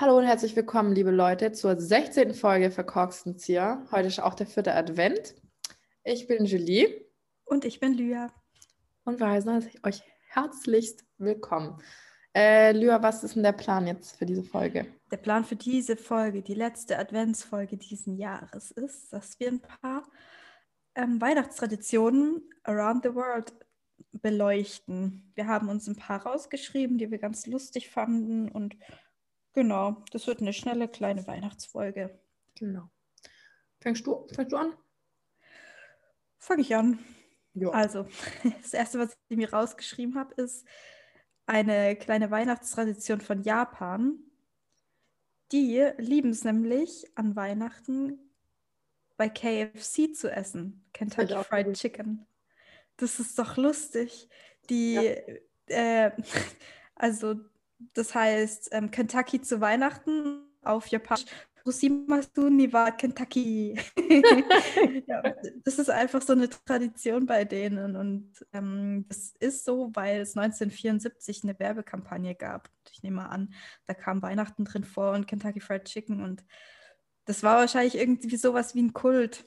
Hallo und herzlich willkommen, liebe Leute, zur 16. Folge Verkorksten Zier. Heute ist auch der vierte Advent. Ich bin Julie. Und ich bin Lya. Und wir heißen euch herzlichst willkommen. Äh, Lya, was ist denn der Plan jetzt für diese Folge? Der Plan für diese Folge, die letzte Adventsfolge diesen Jahres, ist, dass wir ein paar ähm, Weihnachtstraditionen around the world beleuchten. Wir haben uns ein paar rausgeschrieben, die wir ganz lustig fanden und Genau, das wird eine schnelle kleine Weihnachtsfolge. Genau. Fängst du, fängst du an? Fange ich an. Jo. Also, das erste, was ich mir rausgeschrieben habe, ist eine kleine Weihnachtstradition von Japan. Die lieben es nämlich an Weihnachten bei KFC zu essen. Kentucky Fried Chicken. Das ist doch lustig. Die, ja. äh, also das heißt ähm, Kentucky zu Weihnachten auf Japanisch. Rusimasu war Kentucky. ja, das ist einfach so eine Tradition bei denen. Und ähm, das ist so, weil es 1974 eine Werbekampagne gab. Ich nehme mal an, da kam Weihnachten drin vor und Kentucky Fried Chicken. Und das war wahrscheinlich irgendwie sowas wie ein Kult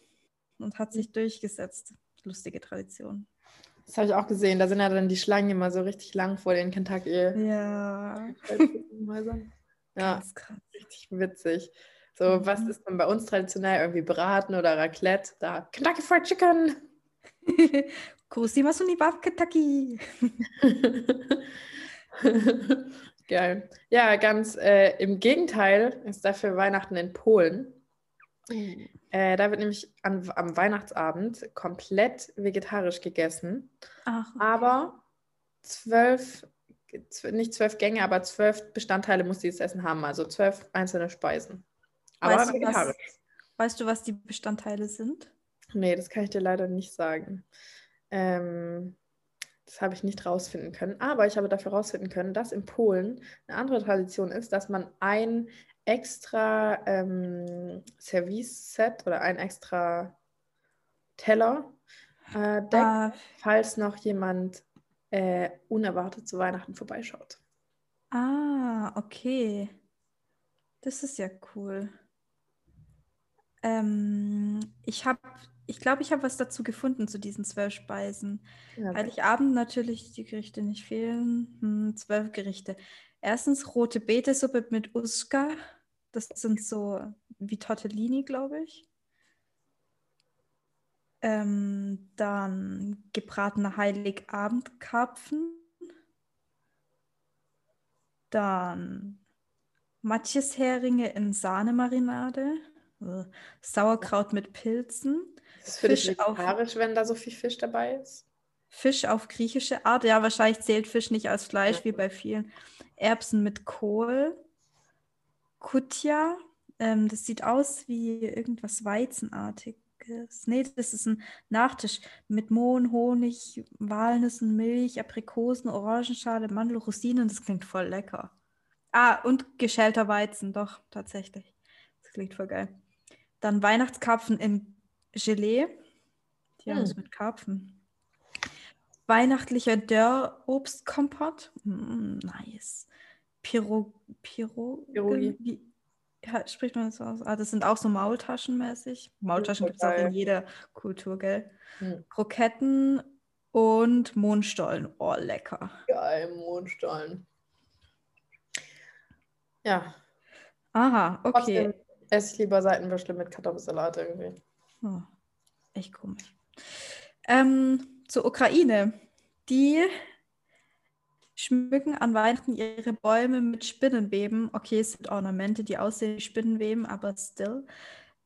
und hat sich durchgesetzt. Lustige Tradition. Das habe ich auch gesehen. Da sind ja dann die Schlangen immer so richtig lang vor den Kentucky. Ja. ja, richtig witzig. So, mhm. was ist dann bei uns traditionell? Irgendwie Braten oder Raclette? Da Kentucky Fried Chicken. Kurosimasu ni wa Kentucky. Geil. Ja, ganz äh, im Gegenteil ist dafür Weihnachten in Polen. Äh, da wird nämlich an, am Weihnachtsabend komplett vegetarisch gegessen. Ach, okay. Aber zwölf, nicht zwölf Gänge, aber zwölf Bestandteile muss dieses Essen haben. Also zwölf einzelne Speisen. Aber weißt vegetarisch. Du, was, weißt du, was die Bestandteile sind? Nee, das kann ich dir leider nicht sagen. Ähm, das habe ich nicht rausfinden können. Aber ich habe dafür rausfinden können, dass in Polen eine andere Tradition ist, dass man ein extra ähm, Service-Set oder ein extra Teller äh, deckt, ah. falls noch jemand äh, unerwartet zu Weihnachten vorbeischaut. Ah, okay. Das ist ja cool. Ähm, ich habe, ich glaube, ich habe was dazu gefunden zu diesen zwölf Speisen. Ja, Heiligabend natürlich die Gerichte nicht fehlen. Hm, zwölf Gerichte. Erstens rote Betesuppe mit Uska. Das sind so wie Tortellini, glaube ich. Ähm, dann gebratene Heiligabendkarpfen. Dann Matjesheringe in Sahnemarinade. Sauerkraut mit Pilzen. Das ist für Fisch dich vegetarisch, wenn da so viel Fisch dabei ist? Fisch auf griechische Art. Ja, wahrscheinlich zählt Fisch nicht als Fleisch ja. wie bei vielen. Erbsen mit Kohl. Kutja. Ähm, das sieht aus wie irgendwas Weizenartiges. Nee, das ist ein Nachtisch mit Mohn, Honig, Walnüssen, Milch, Aprikosen, Orangenschale, Mandel, Rosinen. Das klingt voll lecker. Ah, und geschälter Weizen, doch, tatsächlich. Das klingt voll geil. Dann Weihnachtskarpfen in Gelee. Die hm. haben es mit Karpfen. Weihnachtlicher Dörrobstkompott. Mm, nice. Piro, Piro, Pirogi. Ja, spricht man das so aus? Ah, das sind auch so Maultaschenmäßig. Maultaschen gibt es auch in jeder Kultur, gell? Hm. Kroketten und Mondstollen. Oh, lecker. Geil, Mondstollen. Ja. Aha, okay. Trotzdem esse ich lieber Seitenwürstel mit Kartoffelsalat irgendwie. Oh, echt komisch. Ähm, zur Ukraine. Die schmücken an Weihnachten ihre Bäume mit Spinnenweben. Okay, es sind Ornamente, die aussehen wie Spinnenweben, aber still.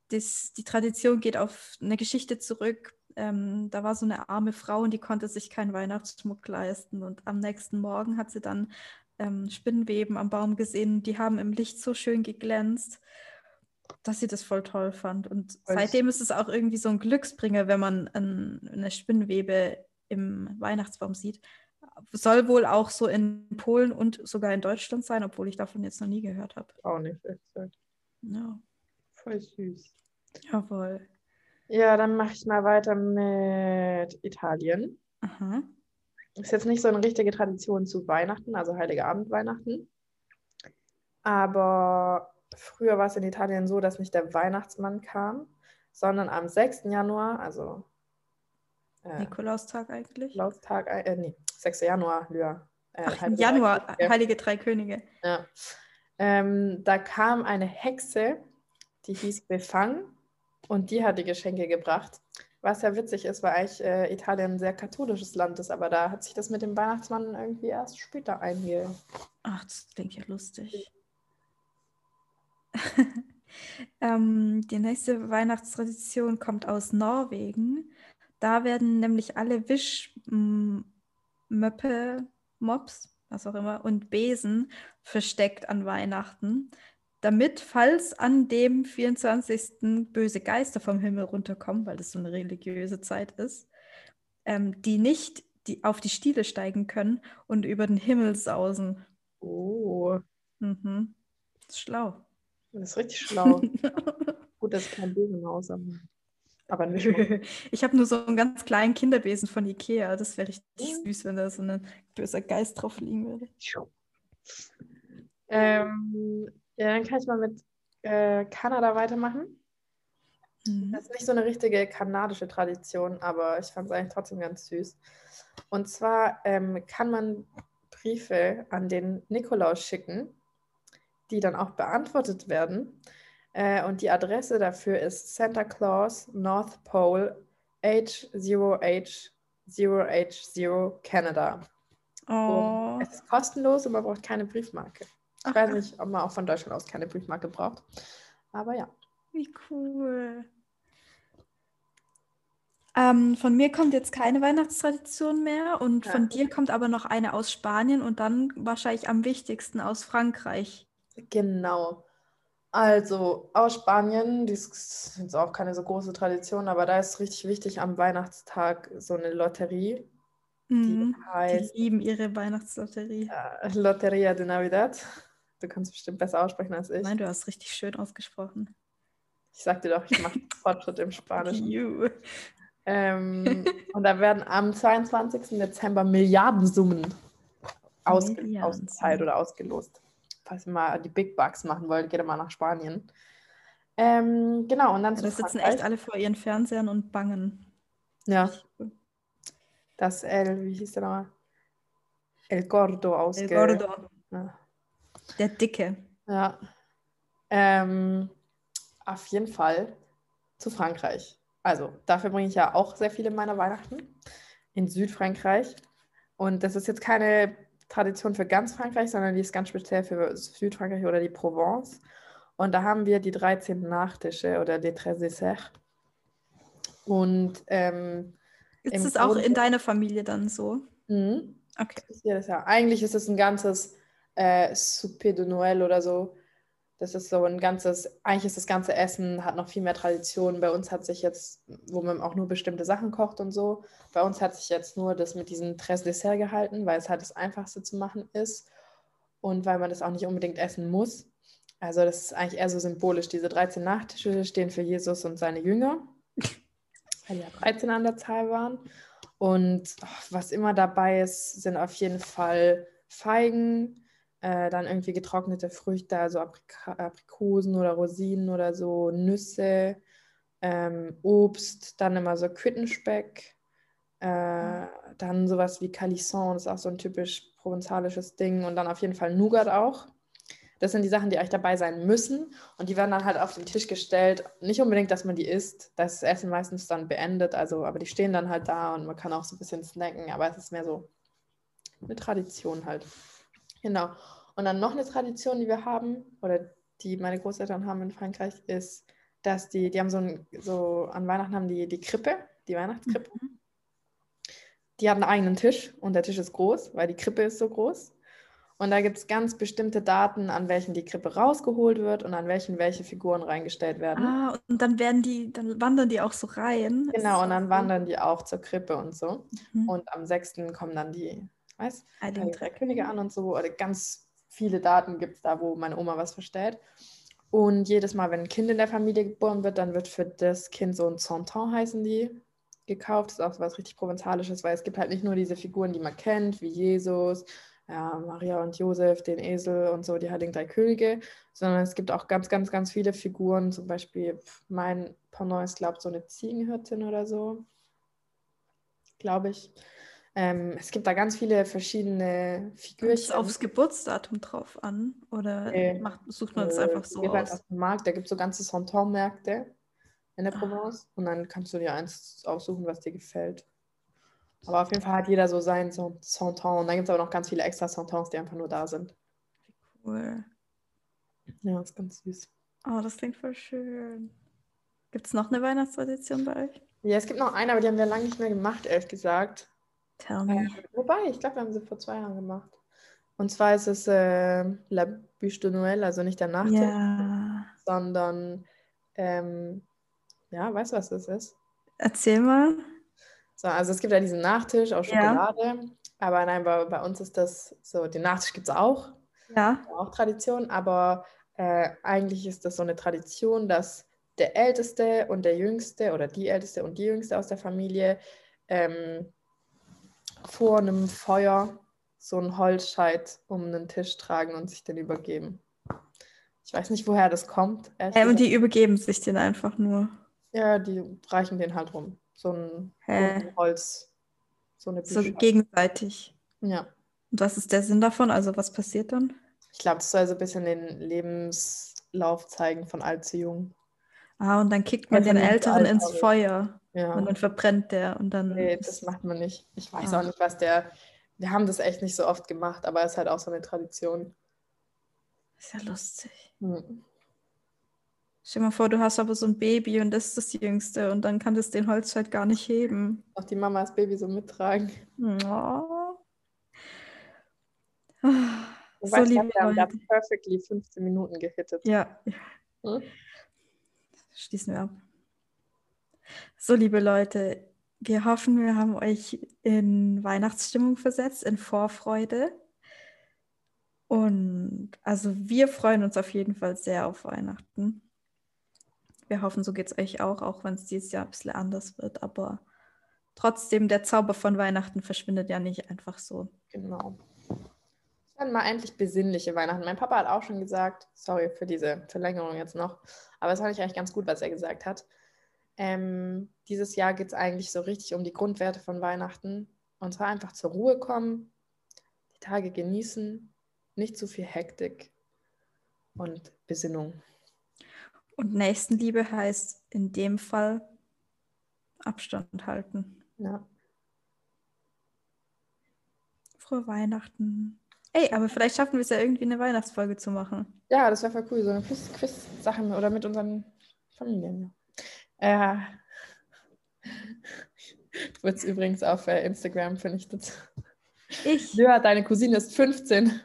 Das, die Tradition geht auf eine Geschichte zurück. Ähm, da war so eine arme Frau und die konnte sich keinen Weihnachtsschmuck leisten. Und am nächsten Morgen hat sie dann ähm, Spinnenweben am Baum gesehen. Die haben im Licht so schön geglänzt, dass sie das voll toll fand. Und Was? seitdem ist es auch irgendwie so ein Glücksbringer, wenn man ein, eine Spinnenwebe im Weihnachtsbaum sieht. Soll wohl auch so in Polen und sogar in Deutschland sein, obwohl ich davon jetzt noch nie gehört habe. Auch nicht, exakt. Ja. Voll süß. Jawohl. Ja, dann mache ich mal weiter mit Italien. Aha. Ist jetzt nicht so eine richtige Tradition zu Weihnachten, also Heilige Abend Weihnachten. Aber früher war es in Italien so, dass nicht der Weihnachtsmann kam, sondern am 6. Januar, also äh, Nikolaustag eigentlich? Nikolaustag, äh, nee, 6. Januar, Lyra. Äh, Ach, im Januar, Drei Heilige Drei Könige. Ja. Ähm, da kam eine Hexe, die hieß Befang und die hat die Geschenke gebracht. Was ja witzig ist, weil eigentlich äh, Italien ein sehr katholisches Land ist, aber da hat sich das mit dem Weihnachtsmann irgendwie erst später einge... Ach, das klingt ja lustig. ähm, die nächste Weihnachtstradition kommt aus Norwegen. Da werden nämlich alle Wischmöppe, Mops, was auch immer, und Besen versteckt an Weihnachten, damit, falls an dem 24. böse Geister vom Himmel runterkommen, weil das so eine religiöse Zeit ist, ähm, die nicht die auf die Stiele steigen können und über den Himmel sausen. Oh. Mhm. Das ist schlau. Das ist richtig schlau. Gut, dass ich kein Besenhaus habe. Aber nicht Ich habe nur so einen ganz kleinen Kinderbesen von Ikea. Das wäre richtig süß, wenn da so ein böser Geist drauf liegen würde. Ähm, ja, dann kann ich mal mit äh, Kanada weitermachen. Mhm. Das ist nicht so eine richtige kanadische Tradition, aber ich fand es eigentlich trotzdem ganz süß. Und zwar ähm, kann man Briefe an den Nikolaus schicken, die dann auch beantwortet werden. Äh, und die Adresse dafür ist Santa Claus, North Pole, H0H0H0 Canada. Oh. es ist kostenlos und man braucht keine Briefmarke. Ich Ach. weiß nicht, ob man auch von Deutschland aus keine Briefmarke braucht. Aber ja. Wie cool. Ähm, von mir kommt jetzt keine Weihnachtstradition mehr und ja. von dir kommt aber noch eine aus Spanien und dann wahrscheinlich am wichtigsten aus Frankreich. Genau. Also aus Spanien, die ist jetzt auch keine so große Tradition, aber da ist richtig wichtig am Weihnachtstag so eine Lotterie. Mhm. Die heißt. Die lieben ihre Weihnachtslotterie. Äh, Lotteria de Navidad. Du kannst bestimmt besser aussprechen als ich. Nein, du hast richtig schön ausgesprochen. Ich sagte doch, ich mache Fortschritt im Spanischen. Ähm, und da werden am 22. Dezember Milliardensummen ausge ausgezahlt oder ausgelost falls ihr mal die Big Bucks machen wollt, geht mal nach Spanien. Ähm, genau, und dann ja, Da sitzen echt alle vor ihren Fernsehern und bangen. Ja. Das El, wie hieß der nochmal? El Gordo ausge... El Gordo. Ja. Der Dicke. Ja. Ähm, auf jeden Fall zu Frankreich. Also, dafür bringe ich ja auch sehr viele meiner Weihnachten in Südfrankreich. Und das ist jetzt keine Tradition für ganz Frankreich, sondern die ist ganz speziell für Südfrankreich oder die Provence. Und da haben wir die 13 Nachtische oder die 13 Desserts. Und ähm, ist es auch in deiner Familie dann so? Mhm. Okay. Ja. Eigentlich ist es ein ganzes äh, Souper de Noël oder so. Das ist so ein ganzes, eigentlich ist das ganze Essen, hat noch viel mehr Tradition. Bei uns hat sich jetzt, wo man auch nur bestimmte Sachen kocht und so, bei uns hat sich jetzt nur das mit diesem Tres Dessert gehalten, weil es halt das Einfachste zu machen ist und weil man das auch nicht unbedingt essen muss. Also das ist eigentlich eher so symbolisch. Diese 13 Nachtische stehen für Jesus und seine Jünger, weil ja 13 an der Zahl waren. Und oh, was immer dabei ist, sind auf jeden Fall Feigen, äh, dann irgendwie getrocknete Früchte, also Aprik Aprikosen oder Rosinen oder so, Nüsse, ähm, Obst, dann immer so Quittenspeck, äh, dann sowas wie Calisson, das ist auch so ein typisch provenzalisches Ding und dann auf jeden Fall Nougat auch. Das sind die Sachen, die eigentlich dabei sein müssen und die werden dann halt auf den Tisch gestellt. Nicht unbedingt, dass man die isst, das ist Essen meistens dann beendet, also aber die stehen dann halt da und man kann auch so ein bisschen snacken, aber es ist mehr so eine Tradition halt. Genau. Und dann noch eine Tradition, die wir haben, oder die meine Großeltern haben in Frankreich, ist, dass die, die haben so, ein, so an Weihnachten haben die die Krippe, die Weihnachtskrippe. Mhm. Die hat einen eigenen Tisch und der Tisch ist groß, weil die Krippe ist so groß. Und da gibt es ganz bestimmte Daten, an welchen die Krippe rausgeholt wird und an welchen welche Figuren reingestellt werden. Ah, und dann werden die, dann wandern die auch so rein. Genau, und dann wandern die auch zur Krippe und so. Mhm. Und am 6. kommen dann die weiß, die drei Könige an und so. Oder ganz viele Daten gibt es da, wo meine Oma was verstellt. Und jedes Mal, wenn ein Kind in der Familie geboren wird, dann wird für das Kind so ein Santon heißen die gekauft. Das ist auch so was richtig Provenzalisches, weil es gibt halt nicht nur diese Figuren, die man kennt, wie Jesus, ja, Maria und Josef, den Esel und so, die Heiligen Drei Könige, sondern es gibt auch ganz, ganz, ganz viele Figuren. Zum Beispiel mein Pendant ist, glaube ich, so eine Ziegenhirtin oder so, glaube ich. Ähm, es gibt da ganz viele verschiedene Figuren. Ist aufs Geburtsdatum drauf an? Oder okay. macht, sucht man es äh, einfach so aus? Auf dem Markt, da gibt es so ganze Santon-Märkte in der ah. Provence. Und dann kannst du dir eins aussuchen, was dir gefällt. Aber auf jeden Fall hat jeder so sein Santon. Und dann gibt es aber noch ganz viele extra Santons, die einfach nur da sind. Cool. Ja, ist ganz süß. Oh, das klingt voll schön. Gibt es noch eine Weihnachtstradition bei euch? Ja, es gibt noch eine, aber die haben wir lange nicht mehr gemacht, ehrlich gesagt. Tell me. Äh, wobei, ich glaube, wir haben sie vor zwei Jahren gemacht. Und zwar ist es äh, La Bûche de Noël, also nicht der Nachtisch, ja. sondern, ähm, ja, weißt du, was das ist? Erzähl mal. So, also es gibt ja diesen Nachtisch aus Schokolade, ja. aber nein, bei, bei uns ist das so, den Nachtisch gibt es auch. Ja. Auch Tradition, aber äh, eigentlich ist das so eine Tradition, dass der Älteste und der Jüngste oder die Älteste und die Jüngste aus der Familie ähm, vor einem Feuer so einen Holzscheit um einen Tisch tragen und sich den übergeben. Ich weiß nicht, woher das kommt. Und die übergeben sich den einfach nur. Ja, die reichen den halt rum so ein, Hä? Holz. So eine So gegenseitig. Ja. Und was ist der Sinn davon? Also was passiert dann? Ich glaube, das soll so ein bisschen den Lebenslauf zeigen von alt zu jung. Ah, und dann kickt man ja, den Älteren ins Feuer. Ja. Und dann verbrennt der und dann. Nee, das macht man nicht. Ich weiß ah. auch nicht, was der. Wir haben das echt nicht so oft gemacht, aber es ist halt auch so eine Tradition. Ist ja lustig. Hm. Stell dir mal vor, du hast aber so ein Baby und das ist das Jüngste und dann kann das den Holz halt gar nicht heben. Auch die Mama das Baby so mittragen. Oh. Du so weißt, liebe wir haben da perfectly 15 Minuten gehittet. Ja. Hm? Schließen wir ab. So, liebe Leute, wir hoffen, wir haben euch in Weihnachtsstimmung versetzt, in Vorfreude. Und also wir freuen uns auf jeden Fall sehr auf Weihnachten. Wir hoffen, so geht es euch auch, auch wenn es dieses Jahr ein bisschen anders wird. Aber trotzdem, der Zauber von Weihnachten verschwindet ja nicht einfach so. Genau. Werden mal endlich besinnliche Weihnachten. Mein Papa hat auch schon gesagt, sorry für diese Verlängerung jetzt noch, aber es fand ich eigentlich ganz gut, was er gesagt hat. Ähm, dieses Jahr geht es eigentlich so richtig um die Grundwerte von Weihnachten. Und zwar einfach zur Ruhe kommen, die Tage genießen, nicht zu viel Hektik und Besinnung. Und Nächstenliebe heißt in dem Fall Abstand halten. Ja. Frohe Weihnachten. Ey, aber vielleicht schaffen wir es ja irgendwie eine Weihnachtsfolge zu machen. Ja, das wäre voll cool. So eine Quiz-Sache oder mit unseren Familien. Ja. Äh, wird es übrigens auf äh, Instagram vernichtet. Ich? Ja, deine Cousine ist 15.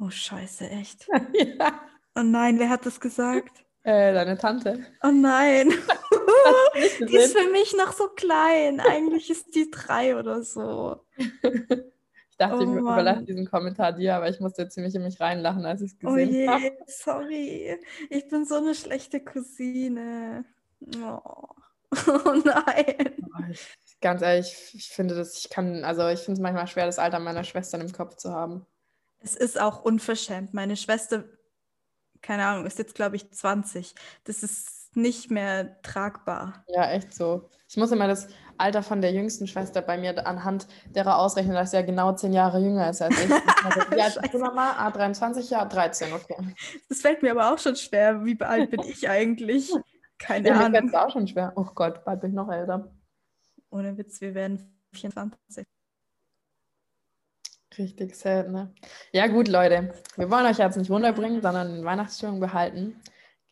Oh, scheiße, echt? ja. Oh nein, wer hat das gesagt? Äh, deine Tante. Oh nein. die ist für mich noch so klein. Eigentlich ist die drei oder so. Ich dachte, oh, ich überlasse diesen Kommentar dir, aber ich musste ziemlich in mich reinlachen, als ich es oh gesehen oh habe. Sorry. Ich bin so eine schlechte Cousine. Oh, oh nein. Ganz ehrlich, ich finde das, ich kann, also ich finde es manchmal schwer, das Alter meiner Schwestern im Kopf zu haben. Es ist auch unverschämt. Meine Schwester keine Ahnung, ist jetzt, glaube ich, 20. Das ist nicht mehr tragbar. Ja, echt so. Ich muss immer das Alter von der jüngsten Schwester bei mir anhand derer ausrechnen, dass sie ja genau zehn Jahre jünger ist als ich. Alt bist du nochmal? A23, ja, 13, okay. Das fällt mir aber auch schon schwer. Wie alt bin ich eigentlich? Keine ja, Ahnung. Das ist auch schon schwer. Oh Gott, bald bin ich noch älter. Ohne Witz, wir werden 24. Richtig sad, ne? Ja, gut, Leute. Wir wollen euch jetzt nicht runterbringen, sondern in Weihnachtsstimmung behalten.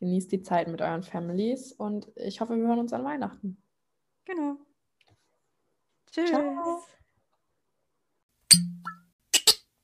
Genießt die Zeit mit euren Families und ich hoffe, wir hören uns an Weihnachten. Genau. Tschüss. Ciao.